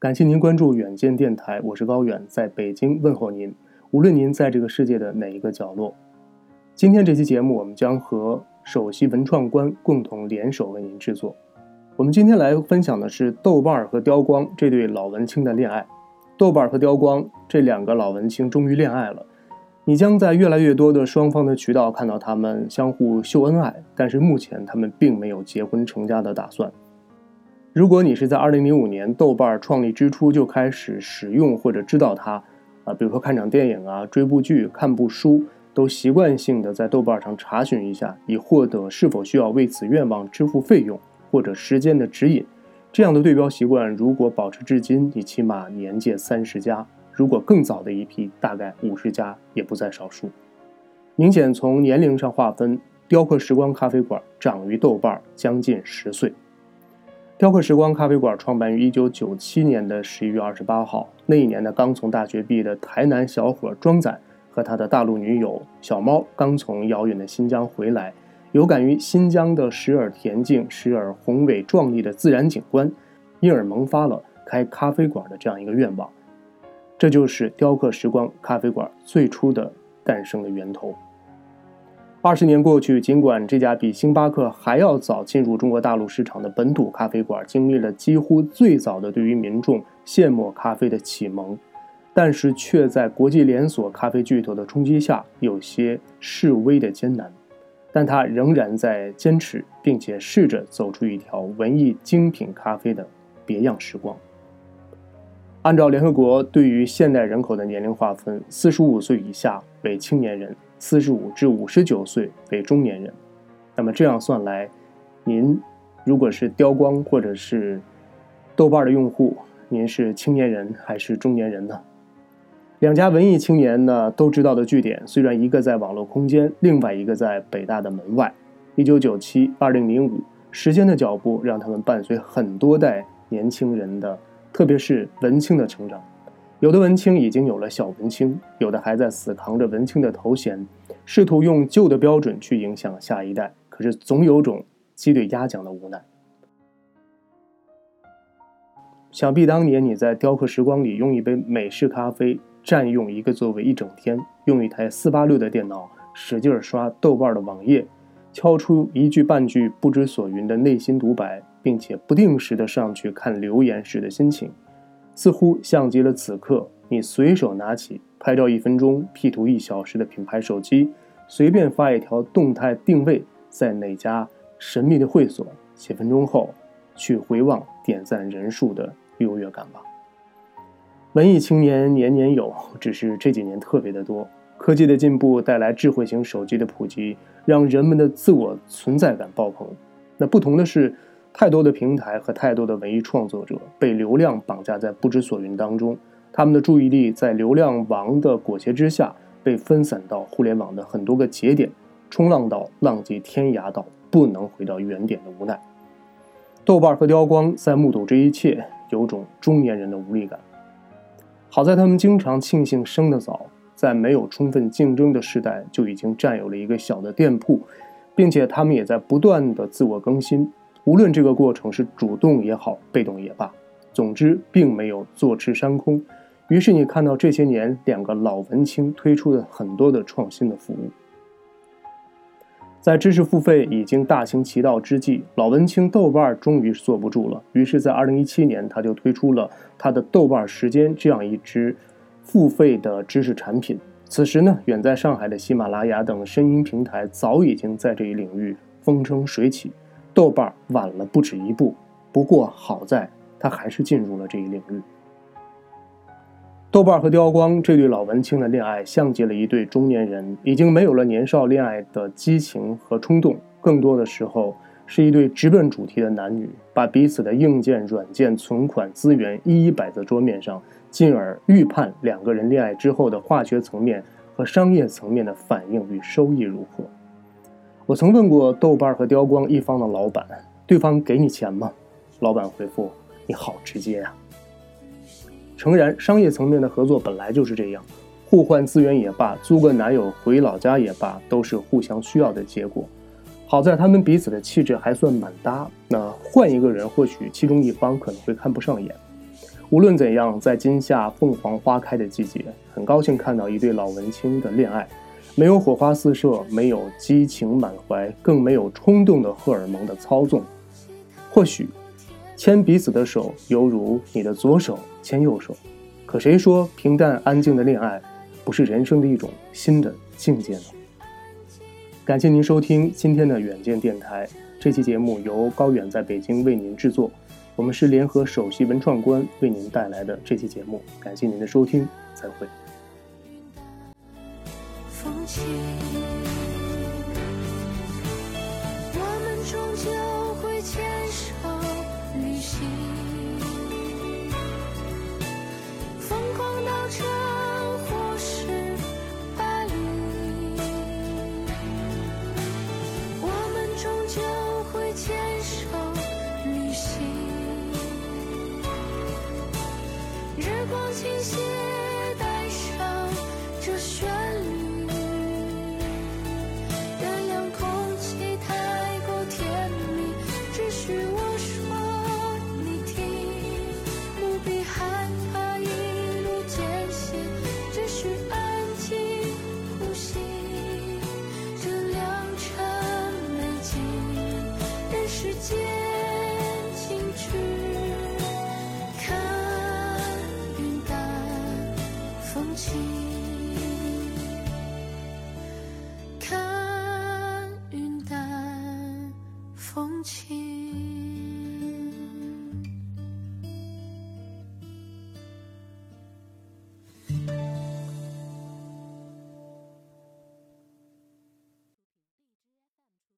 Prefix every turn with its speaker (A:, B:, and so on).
A: 感谢您关注远见电台，我是高远，在北京问候您。无论您在这个世界的哪一个角落，今天这期节目我们将和首席文创官共同联手为您制作。我们今天来分享的是豆瓣儿和刁光这对老文青的恋爱。豆瓣儿和刁光这两个老文青终于恋爱了，你将在越来越多的双方的渠道看到他们相互秀恩爱，但是目前他们并没有结婚成家的打算。如果你是在2005年豆瓣创立之初就开始使用或者知道它，啊，比如说看场电影啊、追部剧、看部书，都习惯性的在豆瓣上查询一下，以获得是否需要为此愿望支付费用或者时间的指引。这样的对标习惯如果保持至今，你起码年届三十加；如果更早的一批，大概五十加也不在少数。明显从年龄上划分，雕刻时光咖啡馆长于豆瓣将近十岁。雕刻时光咖啡馆创办于一九九七年的十一月二十八号。那一年呢，刚从大学毕业的台南小伙庄仔和他的大陆女友小猫刚从遥远的新疆回来，有感于新疆的时而恬静、时而宏伟壮丽的自然景观，因而萌发了开咖啡馆的这样一个愿望。这就是雕刻时光咖啡馆最初的诞生的源头。二十年过去，尽管这家比星巴克还要早进入中国大陆市场的本土咖啡馆经历了几乎最早的对于民众现磨咖啡的启蒙，但是却在国际连锁咖啡巨头的冲击下有些示微的艰难。但他仍然在坚持，并且试着走出一条文艺精品咖啡的别样时光。按照联合国对于现代人口的年龄划分，四十五岁以下为青年人。四十五至五十九岁为中年人，那么这样算来，您如果是雕光或者是豆瓣的用户，您是青年人还是中年人呢？两家文艺青年呢都知道的据点，虽然一个在网络空间，另外一个在北大的门外。一九九七、二零零五，时间的脚步让他们伴随很多代年轻人的，特别是文青的成长。有的文青已经有了小文青，有的还在死扛着文青的头衔，试图用旧的标准去影响下一代。可是总有种鸡对鸭讲的无奈。想必当年你在雕刻时光里用一杯美式咖啡占用一个座位一整天，用一台四八六的电脑使劲刷豆瓣的网页，敲出一句半句不知所云的内心独白，并且不定时的上去看留言时的心情。似乎像极了此刻，你随手拿起拍照一分钟、P 图一小时的品牌手机，随便发一条动态定位在哪家神秘的会所，几分钟后去回望点赞人数的优越感吧。文艺青年年年有，只是这几年特别的多。科技的进步带来智慧型手机的普及，让人们的自我存在感爆棚。那不同的是。太多的平台和太多的文艺创作者被流量绑架在不知所云当中，他们的注意力在流量王的裹挟之下被分散到互联网的很多个节点，冲浪到浪迹天涯到不能回到原点的无奈。豆瓣和雕光在目睹这一切，有种中年人的无力感。好在他们经常庆幸生得早，在没有充分竞争的时代就已经占有了一个小的店铺，并且他们也在不断的自我更新。无论这个过程是主动也好，被动也罢，总之并没有坐吃山空。于是你看到这些年两个老文青推出的很多的创新的服务，在知识付费已经大行其道之际，老文青豆瓣终于坐不住了。于是，在二零一七年，他就推出了他的豆瓣时间这样一支付费的知识产品。此时呢，远在上海的喜马拉雅等声音平台早已经在这一领域风生水起。豆瓣晚了不止一步，不过好在他还是进入了这一领域。豆瓣和雕光这对老文青的恋爱，像极了一对中年人，已经没有了年少恋爱的激情和冲动，更多的时候是一对直奔主题的男女，把彼此的硬件、软件、存款、资源一一摆在桌面上，进而预判两个人恋爱之后的化学层面和商业层面的反应与收益如何。我曾问过豆瓣和雕光一方的老板，对方给你钱吗？老板回复：你好直接呀。诚然，商业层面的合作本来就是这样，互换资源也罢，租个男友回老家也罢，都是互相需要的结果。好在他们彼此的气质还算蛮搭。那换一个人，或许其中一方可能会看不上眼。无论怎样，在今夏凤凰花开的季节，很高兴看到一对老文青的恋爱，没有火花四射，没有激情满怀，更没有冲动的荷尔蒙的操纵。或许，牵彼此的手，犹如你的左手牵右手。可谁说平淡安静的恋爱，不是人生的一种新的境界呢？感谢您收听今天的远见电台。这期节目由高远在北京为您制作，我们是联合首席文创官为您带来的这期节目。感谢您的收听，再会。
B: 风起我们终究会牵手旅行。疯狂到这